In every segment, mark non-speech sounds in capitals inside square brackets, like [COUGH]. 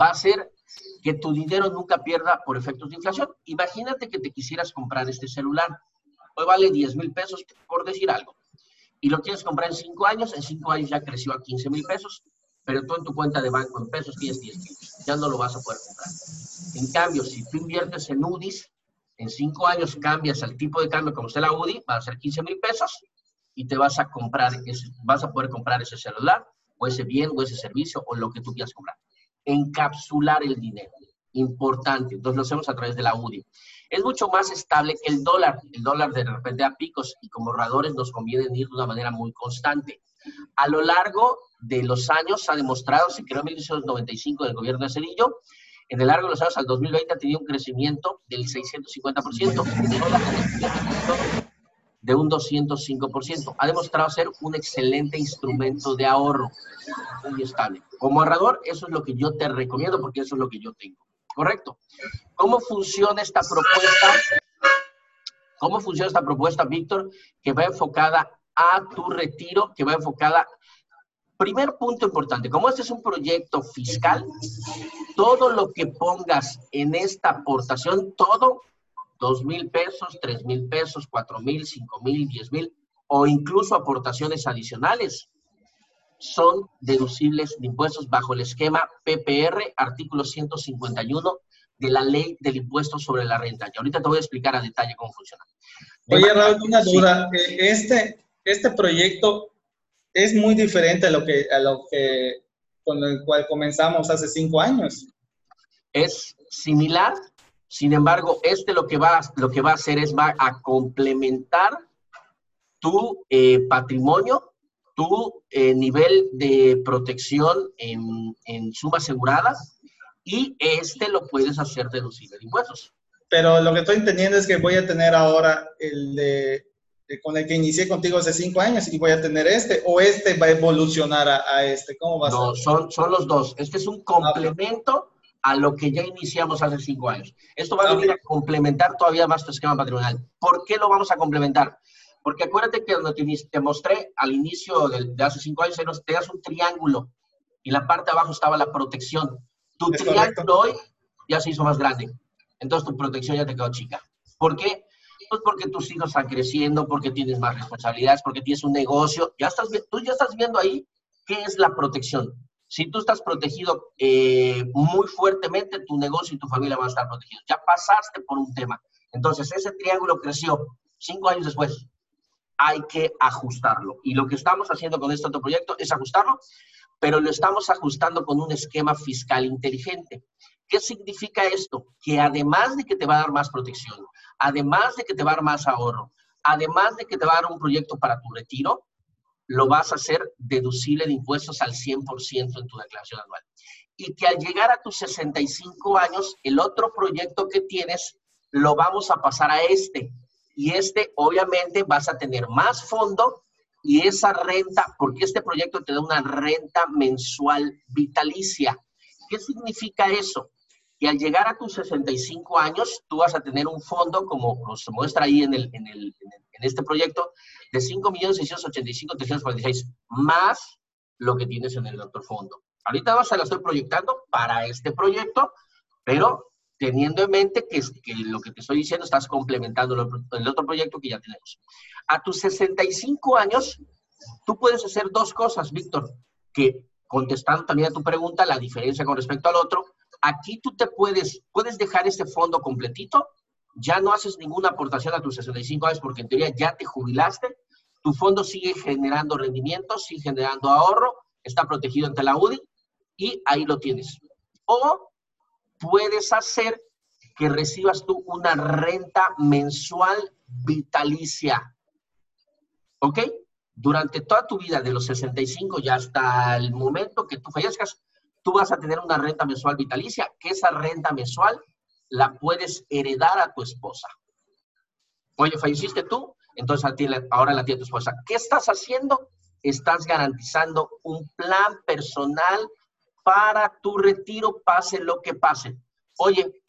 va a ser que tu dinero nunca pierda por efectos de inflación. Imagínate que te quisieras comprar este celular. Hoy vale 10 mil pesos, por decir algo. Y lo quieres comprar en 5 años, en 5 años ya creció a 15 mil pesos, pero tú en tu cuenta de banco en pesos tienes 10 mil. Ya no lo vas a poder comprar. En cambio, si tú inviertes en UDIs, en 5 años cambias al tipo de cambio como está la UDI, va a ser 15 mil pesos y te vas a comprar, ese, vas a poder comprar ese celular o ese bien o ese servicio o lo que tú quieras comprar encapsular el dinero. Importante. Entonces lo hacemos a través de la UDI. Es mucho más estable que el dólar. El dólar de repente a picos y como ahorradores nos conviene ir de una manera muy constante. A lo largo de los años ha demostrado, se creó en 1995 del gobierno de Cedillo, en el largo de los años al 2020 ha tenido un crecimiento del 650% de un 205%. Ha demostrado ser un excelente instrumento de ahorro, muy estable. Como ahorrador, eso es lo que yo te recomiendo porque eso es lo que yo tengo. ¿Correcto? ¿Cómo funciona esta propuesta? ¿Cómo funciona esta propuesta, Víctor? Que va enfocada a tu retiro, que va enfocada... Primer punto importante, como este es un proyecto fiscal, todo lo que pongas en esta aportación, todo dos mil pesos, tres mil pesos, cuatro mil, cinco mil, diez mil o incluso aportaciones adicionales son deducibles de impuestos bajo el esquema PPR, artículo 151 de la ley del impuesto sobre la renta. Y ahorita te voy a explicar a detalle cómo funciona. Oye, Raúl, una duda. Eh, este, este proyecto es muy diferente a lo que, a lo que con el cual comenzamos hace cinco años. Es similar, sin embargo, este lo que va, lo que va a hacer es va a complementar tu eh, patrimonio, tu eh, nivel de protección en, en suma asegurada y este lo puedes hacer deducible de impuestos. Pero lo que estoy entendiendo es que voy a tener ahora el de, con el que inicié contigo hace cinco años y voy a tener este, o este va a evolucionar a, este. ¿Cómo va a no, ser? Son, son los dos. Este es un complemento a lo que ya iniciamos hace cinco años. Esto va a venir a complementar todavía más tu esquema patrimonial. ¿Por qué lo vamos a complementar? Porque acuérdate que cuando te, mostré al inicio de, hace cinco años, te das un triángulo y la parte de abajo estaba la protección. Tu triángulo hoy ya se hizo más grande. Entonces tu protección ya te quedó chica. ¿Por qué? Pues porque tus hijos están creciendo, porque tienes más responsabilidades, porque tienes un negocio. Ya estás, tú ya estás viendo ahí qué es la protección. Si tú estás protegido eh, muy fuertemente, tu negocio y tu familia van a estar protegidos. Ya pasaste por un tema. Entonces, ese triángulo creció cinco años después. Hay que ajustarlo. Y lo que estamos haciendo con este otro proyecto es ajustarlo, pero lo estamos ajustando con un esquema fiscal inteligente. ¿Qué significa esto? Que además de que te va a dar más protección, además de que te va a dar más ahorro, además de que te va a dar un proyecto para tu retiro, lo vas a hacer deducible de impuestos al 100% en tu declaración anual. Y que al llegar a tus 65 años, el otro proyecto que tienes lo vamos a pasar a este. Y este, obviamente, vas a tener más fondo y esa renta, porque este proyecto te da una renta mensual vitalicia. ¿Qué significa eso? Que al llegar a tus 65 años, tú vas a tener un fondo, como se muestra ahí en, el, en, el, en este proyecto, de 5.685.346, más lo que tienes en el otro fondo. Ahorita se la estoy proyectando para este proyecto, pero teniendo en mente que, que lo que te estoy diciendo estás complementando el otro proyecto que ya tenemos. A tus 65 años, tú puedes hacer dos cosas, Víctor, que contestando también a tu pregunta, la diferencia con respecto al otro, aquí tú te puedes, puedes dejar este fondo completito ya no haces ninguna aportación a tus 65 años porque en teoría ya te jubilaste, tu fondo sigue generando rendimientos, sigue generando ahorro, está protegido ante la UDI y ahí lo tienes. O puedes hacer que recibas tú una renta mensual vitalicia. ¿Ok? Durante toda tu vida, de los 65 y hasta el momento que tú fallezcas, tú vas a tener una renta mensual vitalicia, que esa renta mensual la puedes heredar a tu esposa. Oye, falleciste tú, entonces ahora la tiene tu esposa. ¿Qué estás haciendo? Estás garantizando un plan personal para tu retiro, pase lo que pase. Oye,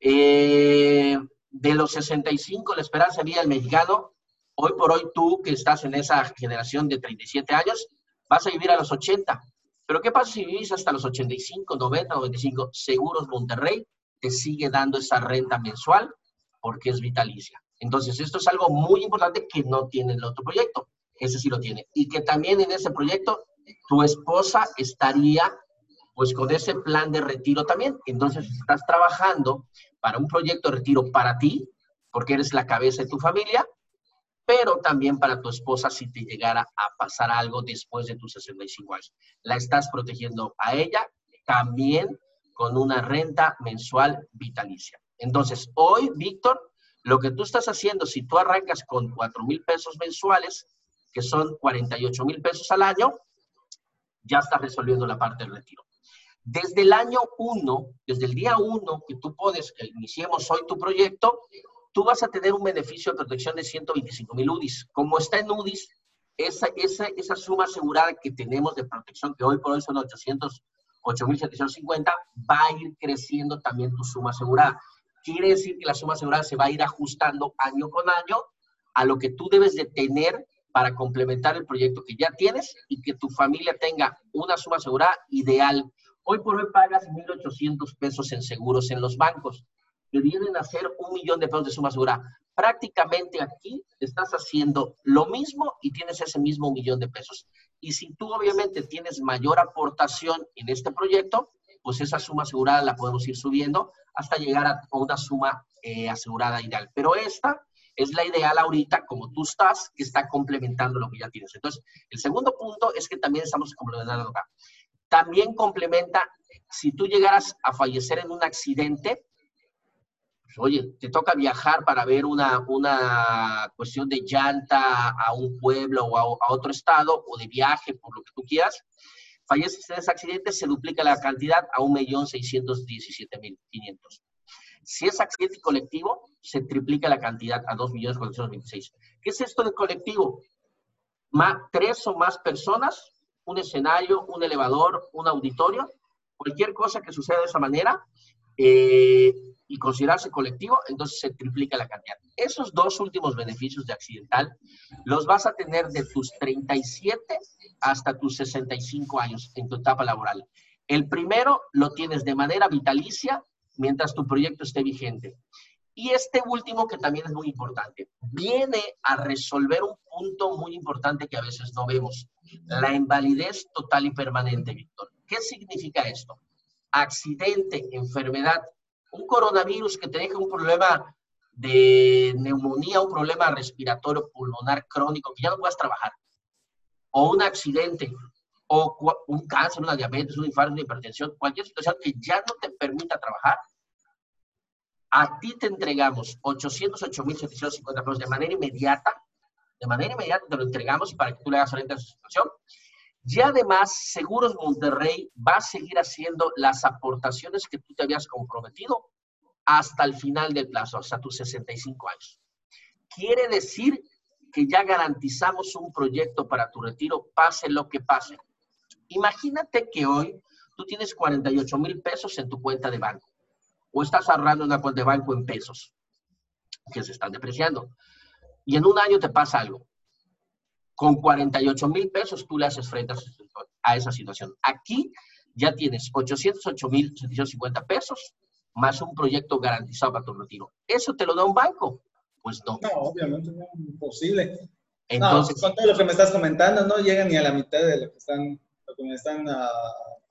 eh, de los 65, la esperanza de vida del mexicano, hoy por hoy tú que estás en esa generación de 37 años, vas a vivir a los 80. Pero ¿qué pasa si vivís hasta los 85, 90, 95? Seguros Monterrey te sigue dando esa renta mensual porque es vitalicia. Entonces, esto es algo muy importante que no tiene el otro proyecto. Ese sí lo tiene. Y que también en ese proyecto tu esposa estaría pues con ese plan de retiro también. Entonces, estás trabajando para un proyecto de retiro para ti, porque eres la cabeza de tu familia, pero también para tu esposa si te llegara a pasar algo después de tus 65 años. La estás protegiendo a ella también con una renta mensual vitalicia. Entonces, hoy, Víctor, lo que tú estás haciendo, si tú arrancas con 4 mil pesos mensuales, que son 48 mil pesos al año, ya estás resolviendo la parte del retiro. Desde el año 1, desde el día 1 que tú puedes, que iniciemos hoy tu proyecto, tú vas a tener un beneficio de protección de 125 mil UDIs. Como está en UDIs, esa, esa, esa suma asegurada que tenemos de protección, que hoy por hoy son 800, 8.750, va a ir creciendo también tu suma asegurada. Quiere decir que la suma asegurada se va a ir ajustando año con año a lo que tú debes de tener para complementar el proyecto que ya tienes y que tu familia tenga una suma asegurada ideal Hoy por hoy pagas 1.800 pesos en seguros en los bancos, que vienen a ser un millón de pesos de suma asegurada. Prácticamente aquí estás haciendo lo mismo y tienes ese mismo millón de pesos. Y si tú obviamente tienes mayor aportación en este proyecto, pues esa suma asegurada la podemos ir subiendo hasta llegar a una suma eh, asegurada ideal. Pero esta es la ideal ahorita, como tú estás, que está complementando lo que ya tienes. Entonces, el segundo punto es que también estamos complementando acá. También complementa, si tú llegaras a fallecer en un accidente, oye, te toca viajar para ver una, una cuestión de llanta a un pueblo o a, otro estado o de viaje, por lo que tú quieras, falleces en ese accidente, se duplica la cantidad a 1.617.500. Si es accidente colectivo, se triplica la cantidad a 2.426. ¿Qué es esto de colectivo? Más, tres o más personas un escenario, un elevador, un auditorio, cualquier cosa que suceda de esa manera eh, y considerarse colectivo, entonces se triplica la cantidad. Esos dos últimos beneficios de accidental los vas a tener de tus 37 hasta tus 65 años en tu etapa laboral. El primero lo tienes de manera vitalicia mientras tu proyecto esté vigente. Y este último, que también es muy importante, viene a resolver un punto muy importante que a veces no vemos, la invalidez total y permanente, Víctor. ¿Qué significa esto? Accidente, enfermedad, un coronavirus que te deja un problema de neumonía, un problema respiratorio pulmonar crónico, que ya no puedas trabajar, o un accidente, o un cáncer, una diabetes, un infarto, una hipertensión, cualquier situación que ya no te permita trabajar, a ti te entregamos 808.750 pesos de manera inmediata, de manera inmediata te lo entregamos para que tú le hagas frente a esa situación. Y además, Seguros Monterrey va a seguir haciendo las aportaciones que tú te habías comprometido hasta el final del plazo, hasta tus 65 años. Quiere decir que ya garantizamos un proyecto para tu retiro, pase lo que pase. Imagínate que hoy tú tienes 48 mil pesos en tu cuenta de banco o estás ahorrando una cuenta de banco en pesos que se están depreciando. Y en un año te pasa algo. Con 48 mil pesos tú le haces frente a esa situación. Aquí ya tienes 808 mil 750 pesos más un proyecto garantizado para tu retiro. ¿Eso te lo da un banco? Pues no. No, obviamente no, imposible. Entonces, con todo lo que me estás comentando, no llega ni a la mitad de lo que están, lo que me están ah,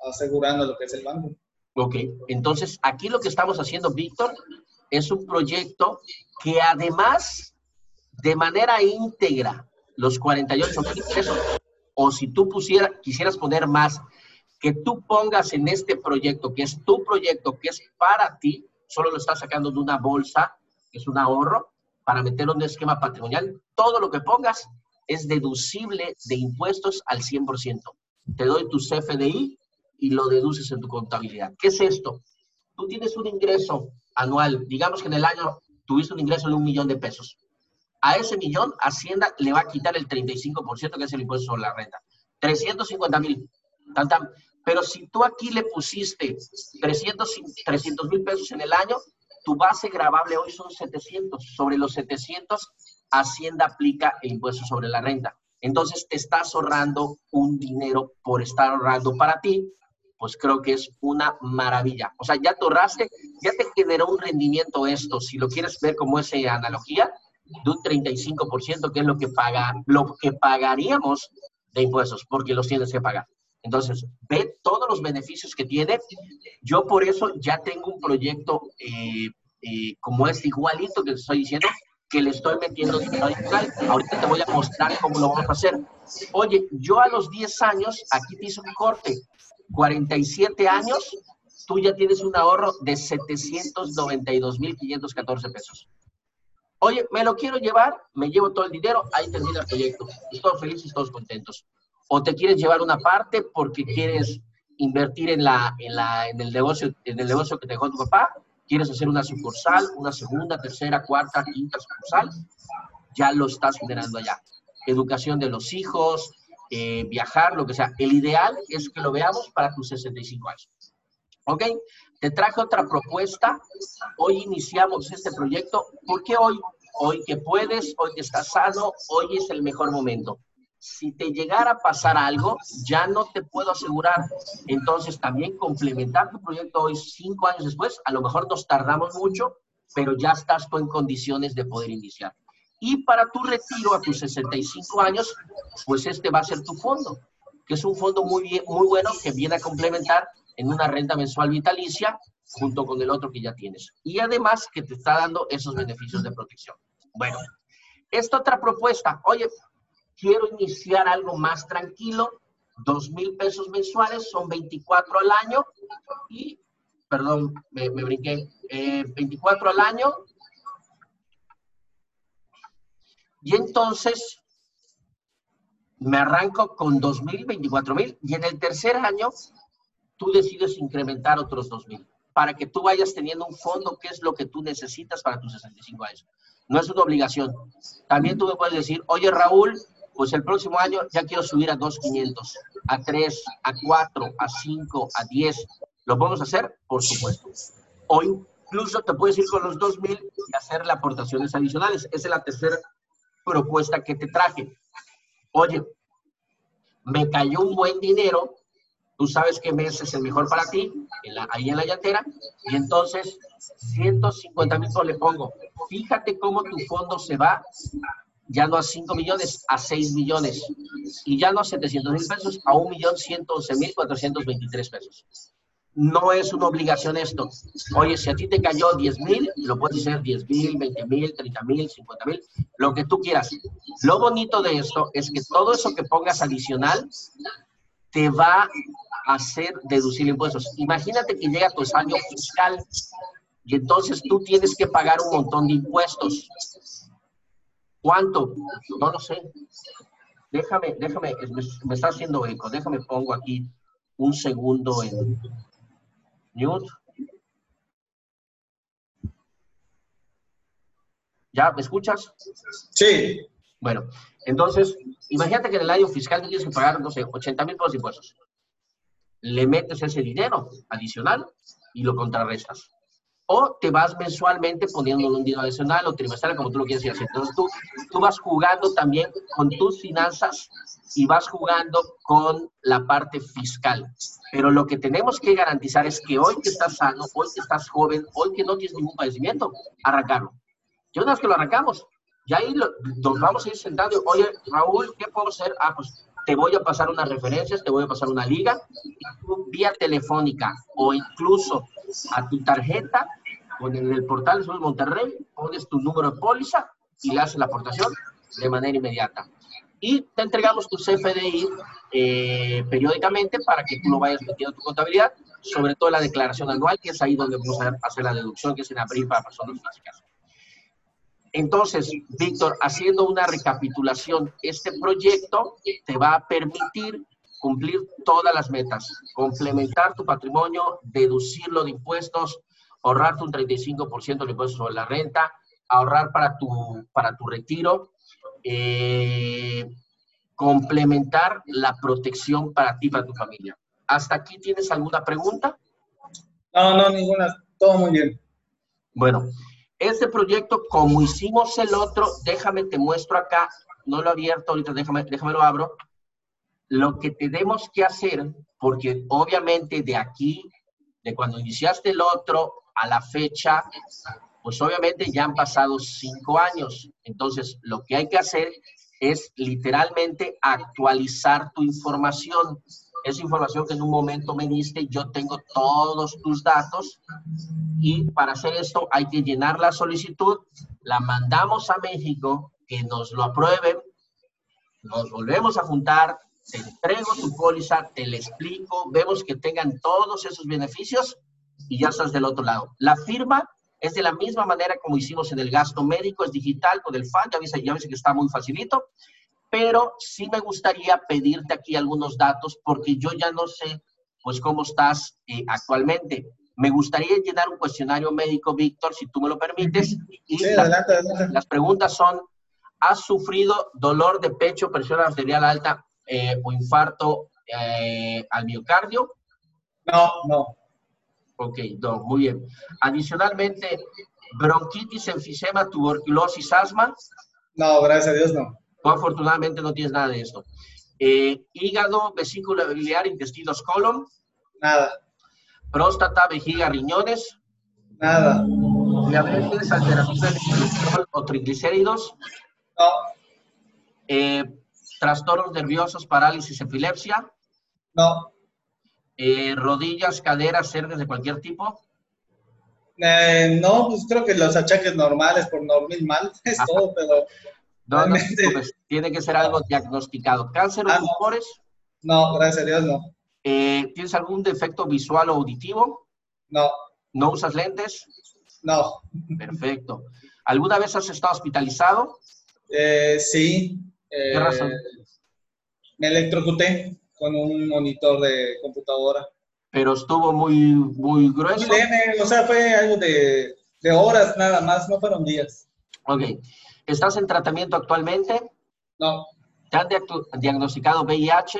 asegurando lo que es el banco. Ok, entonces aquí lo que estamos haciendo, Víctor, es un proyecto que además, de manera íntegra, los 48 mil pesos, o si tú pusiera, quisieras poner más, que tú pongas en este proyecto, que es tu proyecto, que es para ti, solo lo estás sacando de una bolsa, que es un ahorro, para meterlo en un esquema patrimonial, todo lo que pongas es deducible de impuestos al 100%. Te doy tu CFDI y lo deduces en tu contabilidad. ¿Qué es esto? Tú tienes un ingreso anual, digamos que en el año tuviste un ingreso de un millón de pesos. A ese millón, Hacienda le va a quitar el 35%, que es el impuesto sobre la renta. 350 mil. Pero si tú aquí le pusiste 300 mil pesos en el año, tu base grabable hoy son 700. Sobre los 700, Hacienda aplica el impuesto sobre la renta. entonces te estás ahorrando un dinero por estar ahorrando para ti, pues creo que es una maravilla. O sea, ya te ahorraste, ya te generó un rendimiento esto, si lo quieres ver como esa analogía, de un 35%, que es lo que, paga, lo que pagaríamos de impuestos, porque los tienes que pagar. Entonces, ve todos los beneficios que tiene. Yo por eso ya tengo un proyecto eh, eh, como este igualito que te estoy diciendo, que le estoy metiendo Ahorita te voy a mostrar cómo lo vamos a hacer. Oye, yo a los 10 años, aquí te hice un corte, 47 años, tú ya tienes un ahorro de 792.514 pesos. Oye, me lo quiero llevar, me llevo todo el dinero, ahí termina el proyecto. Todos felices, todos contentos. O te quieres llevar una parte porque quieres invertir en, la, en, la, en, el negocio, en el negocio que te dejó tu papá, quieres hacer una sucursal, una segunda, tercera, cuarta, quinta sucursal, ya lo estás generando allá. Educación de los hijos, eh, viajar, lo que sea. El ideal es que lo veamos para tus 65 años. ¿Ok? Te traje otra propuesta. Hoy iniciamos este proyecto. ¿Por qué hoy? Hoy que puedes, hoy que estás sano, hoy es el mejor momento si te llegara a pasar algo, ya no te puedo asegurar. Entonces, también complementar tu proyecto hoy, cinco años después, a lo mejor nos tardamos mucho, pero ya estás tú en condiciones de poder iniciar. Y para tu retiro a tus 65 años, pues este va a ser tu fondo, que es un fondo muy, bien, muy bueno que viene a complementar en una renta mensual vitalicia junto con el otro que ya tienes. Y además que te está dando esos beneficios de protección. Bueno, esta otra propuesta, oye, quiero iniciar algo más tranquilo, dos mil pesos mensuales, son 24 al año y, perdón, me, brinqué, 24 eh, al año. Y entonces me arranco con dos mil, 24 mil y en el tercer año tú decides incrementar otros dos mil para que tú vayas teniendo un fondo que es lo que tú necesitas para tus 65 años. No es una obligación. También tú me puedes decir, oye Raúl, pues el próximo año ya quiero subir a 2.500, a 3, a 4, a 5, a 10. ¿Lo podemos hacer? Por supuesto. O incluso te puedes ir con los 2.000 y hacerle aportaciones adicionales. Esa es la tercera propuesta que te traje. Oye, me cayó un buen dinero, tú sabes qué mes es el mejor para ti, ahí en la llantera, y entonces 150 mil le pongo. Fíjate cómo tu fondo se va ya no a 5 millones, a 6 millones. Y ya no a 700 mil pesos, a 1.111.423 pesos. No es una obligación esto. Oye, si a ti te cayó 10 mil, lo puedes hacer 10 mil, 20 mil, 30 mil, 50 mil, lo que tú quieras. Lo bonito de esto es que todo eso que pongas adicional te va a hacer deducir impuestos. Imagínate que llega tu año fiscal y entonces tú tienes que pagar un montón de impuestos. ¿Cuánto? No lo sé. Déjame, déjame, me, está haciendo eco. Déjame pongo aquí un segundo en mute. ¿Ya me escuchas? Sí. Bueno, entonces, imagínate que en el año fiscal tienes que pagar, no sé, 80 mil pesos de impuestos. Le metes ese dinero adicional y lo contrarrestas o te vas mensualmente poniendo un dinero adicional o trimestral, como tú lo quieres hacer. Entonces tú, tú vas jugando también con tus finanzas y vas jugando con la parte fiscal. Pero lo que tenemos que garantizar es que hoy que estás sano, hoy que estás joven, hoy que no tienes ningún padecimiento, arrancarlo. Y una vez que lo arrancamos, ya ahí nos vamos a ir sentando, oye, Raúl, ¿qué puedo hacer? Ah, pues te voy a pasar unas referencias, te voy a pasar una liga, y vía telefónica o incluso a tu tarjeta, con en el portal de Monterrey, pones tu número de póliza y le haces la aportación de manera inmediata. Y te entregamos tu CFDI eh, periódicamente para que tú lo vayas metiendo en tu contabilidad, sobre todo la declaración anual, que es ahí donde vamos a hacer la deducción, que es en abril para personas físicas. Entonces, Víctor, haciendo una recapitulación, este proyecto te va a permitir cumplir todas las metas, complementar tu patrimonio, deducirlo de impuestos, ahorrarte un 35% de impuestos sobre la renta, ahorrar para tu, para tu retiro, eh, complementar la protección para ti y para tu familia. ¿Hasta aquí tienes alguna pregunta? No, no, ninguna. Todo muy bien. Bueno, este proyecto, como hicimos el otro, déjame te muestro acá no lo he abierto, ahorita déjame, déjame lo abro. Lo que tenemos que hacer, porque obviamente de aquí, de cuando iniciaste el otro a la fecha, pues obviamente ya han pasado cinco años. Entonces, lo que hay que hacer es literalmente actualizar tu información. Esa información que en un momento me diste, yo tengo todos tus datos y para hacer esto hay que llenar la solicitud, la mandamos a México, que nos lo aprueben, nos volvemos a juntar, te entrego tu póliza, te le explico, vemos que tengan todos esos beneficios y ya estás del otro lado. La firma es de la misma manera como hicimos en el gasto médico, es digital con el FAN, ya ves, ya que está muy facilito, pero sí me gustaría pedirte aquí algunos datos porque yo ya no sé pues cómo estás eh, actualmente. Me gustaría llenar un cuestionario médico, Víctor, si tú me lo permites. Y sí, adelante, adelante. las preguntas son, ¿has sufrido dolor de pecho, presión arterial alta eh, o infarto eh, al miocardio? No, no. Ok, no, muy bien. Adicionalmente, bronquitis, enfisema, tuberculosis, asma. No, gracias a Dios no. Tú afortunadamente no tienes nada de esto. Eh, hígado, vesícula biliar, intestinos, colon. Nada. Próstata, vejiga, riñones. Nada. Diabetes, colesterol o triglicéridos. No. Eh, trastornos nerviosos, parálisis, epilepsia. No. Eh, rodillas, caderas, hernias de cualquier tipo. Eh, no, pues creo que los achaques normales por normal [LAUGHS] es Ajá. todo, pero No, no, tiene que ser algo diagnosticado. Cáncer Ah, o no. tumores. no, gracias a Dios no. Eh, ¿Tienes algún defecto visual o auditivo? No, ¿No usas lentes? no. Perfecto. ¿Alguna vez has estado hospitalizado? Eh, sí. ¿Qué eh, razón? Me electrocuté con un monitor de computadora. Pero estuvo muy, muy Muy grueso. leve, o sea, fue algo de, de horas nada más, no fueron días. Ok. ¿Estás en tratamiento actualmente? No, ¿Te han diagnosticado VIH?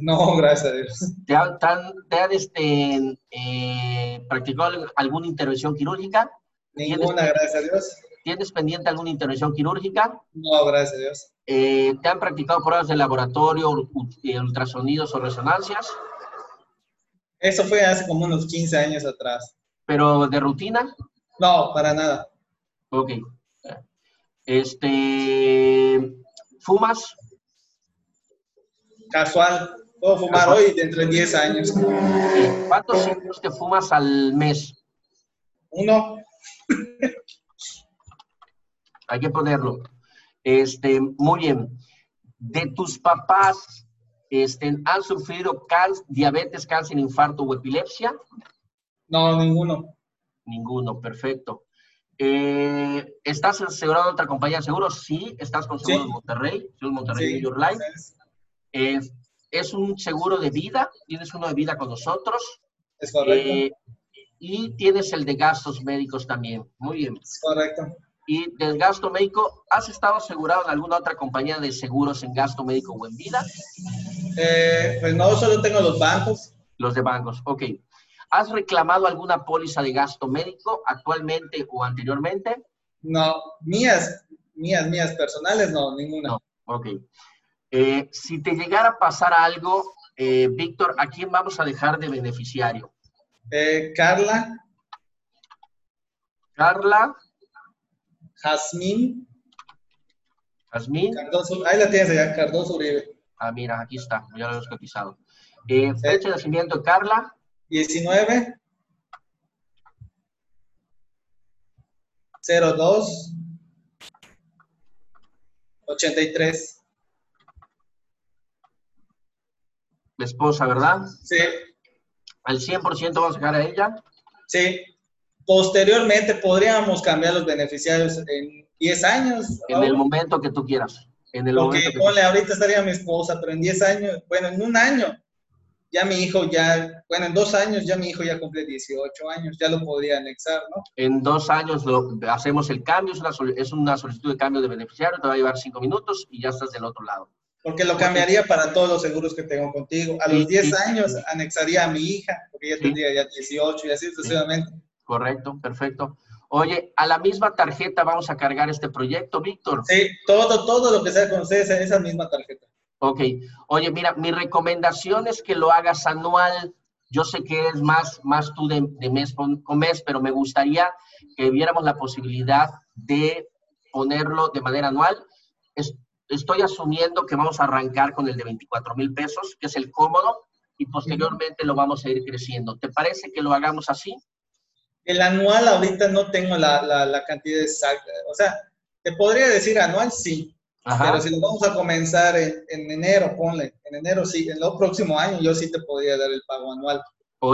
no, gracias a Dios. ¿Te han, te han- te han, este, eh, practicado alguna intervención quirúrgica? Ninguna, gracias a Dios. ¿Tienes pendiente alguna intervención quirúrgica? No, gracias a Dios. Eh, ¿Te han practicado pruebas de laboratorio, eh, ultrasonidos o resonancias? Eso fue hace como unos 15 años atrás. ¿Pero de rutina? No, para nada. Ok. Este, ¿Fumas? Casual. Puedo fumar hoy dentro de 10 años. ¿Cuántos cigarros te fumas al mes? Uno, [LAUGHS] Hay que ponerlo. Este, muy bien. ¿De tus papás este, han sufrido cal- diabetes, cáncer, infarto o epilepsia? no, ninguno. Ninguno, perfecto. Eh, ¿Estás asegurado en otra compañía de seguros? Sí, estás con Seguros Sí. Monterrey, Seguros Monterrey Sí, York Life. es, Eh, es un seguro de vida, tienes uno de vida con nosotros. es correcto. eh, y tienes el de gastos médicos también. Muy bien. Es correcto. Y del gasto médico, ¿has estado asegurado en alguna otra compañía de seguros en gasto médico o en vida? Eh, pues no, solo tengo los bancos. Los de bancos, ok. ¿Has reclamado alguna póliza de gasto médico actualmente o anteriormente? No, mías, mías, mías personales, no, ninguna. No. Ok. Eh, si te llegara a pasar algo, eh, Víctor, ¿a quién vamos a dejar de beneficiario? Eh, Carla, Carla, Jazmín, Jazmín. Cardoso, ahí la tienes allá, Cardoso Uribe. Ah, mira, aquí está, ya lo hemos cotizado. Fecha de nacimiento Carla, 19 02 83. la esposa, ¿verdad? Sí, Al 100% vamos a dejar a ella. sí. Posteriormente podríamos cambiar los beneficiarios en 10 años. En el momento que tú quieras. En el Porque momento que ponle, ahorita estaría mi esposa, pero en 10 años, bueno, en un año, ya mi hijo ya, bueno, en dos años ya mi hijo ya cumple 18 años, ya lo podría anexar, ¿no? en dos años lo, hacemos el cambio, es una, sol- es una solicitud de cambio de beneficiario, te va a llevar cinco minutos y ya estás del otro lado. Porque lo cambiaría para todos los seguros que tengo contigo. A Sí, los 10 sí. años anexaría a mi hija, porque ella tendría ya 18 y así sucesivamente. Correcto, perfecto. Oye, a la misma tarjeta vamos a cargar este proyecto, Víctor. Sí, todo, todo lo que sea con ustedes, esa misma tarjeta. Ok. Oye, mira, mi recomendación es que lo hagas anual. Yo sé que es más, más tú de, mes con, mes, pero me gustaría que viéramos la posibilidad de ponerlo de manera anual. estoy asumiendo que vamos a arrancar con el de 24 mil pesos, que es el cómodo, y posteriormente lo vamos a ir creciendo. ¿Te parece que lo hagamos así? El anual ahorita no tengo la, la, cantidad exacta. O sea, te podría decir anual sí, pero si lo vamos a comenzar en, en, enero, ponle, en enero sí, en el próximo año yo sí te podría dar el pago anual.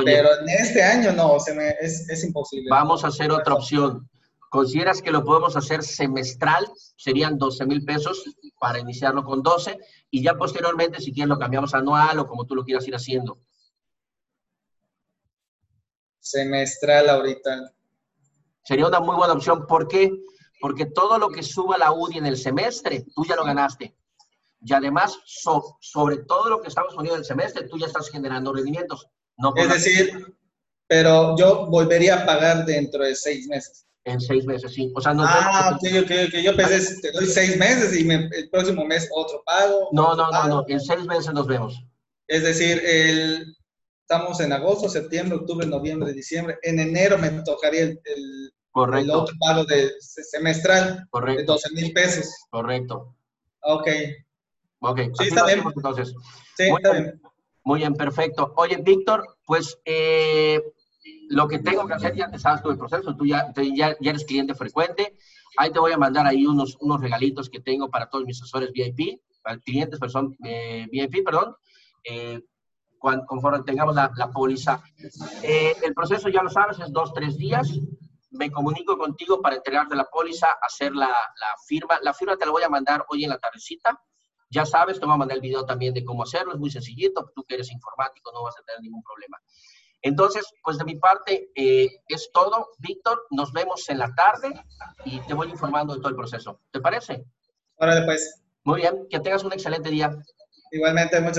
pero en este año no, se me, es, es imposible. Vamos a hacer otra opción. ¿Consideras que lo podemos hacer semestral? Serían 12 mil pesos para iniciarlo con 12 y ya posteriormente, si quieres, lo cambiamos anual o como tú lo quieras ir haciendo. Semestral ahorita. Sería una muy buena opción. ¿Por qué? Porque todo lo que suba la UDI en el semestre, tú ya lo ganaste. Y además, sobre todo lo que estamos poniendo en el semestre, tú ya estás generando rendimientos. No es decir, pero yo volvería a pagar dentro de seis meses. En seis meses, sí. O sea, no ah, ok, ok, ok. Yo pensé, te doy seis meses y el próximo mes otro pago. No, no, no, no. En seis meses nos vemos. Es decir, el, estamos en agosto, septiembre, octubre, noviembre, diciembre. En enero me tocaría el, el, otro pago de semestral Correcto. de 12 mil pesos. Correcto. Ok. Ok. Sí, está bien. Entonces. Sí, está bien. Muy bien, perfecto. Oye, Víctor, pues eh, lo que tengo que hacer, ya te sabes todo el proceso, tú ya, ya, eres cliente frecuente, ahí te voy a mandar ahí unos, unos regalitos que tengo para todos mis asesores VIP, para clientes, perdón, eh, VIP, perdón, eh, cuando, conforme tengamos la, la póliza. El proceso, ya lo sabes, es dos, tres días. Me comunico contigo para entregarte la póliza, hacer la, la firma. La firma te la voy a mandar hoy en la tardecita. Ya sabes, te voy a mandar el video también de cómo hacerlo. Es muy sencillito. Tú que eres informático no vas a tener ningún problema. Entonces, pues de mi parte eh, es todo. Víctor, nos vemos en la tarde y te voy informando de todo el proceso. ¿Te parece? Órale, pues. Muy bien, que tengas un excelente día. Igualmente, muchas gracias.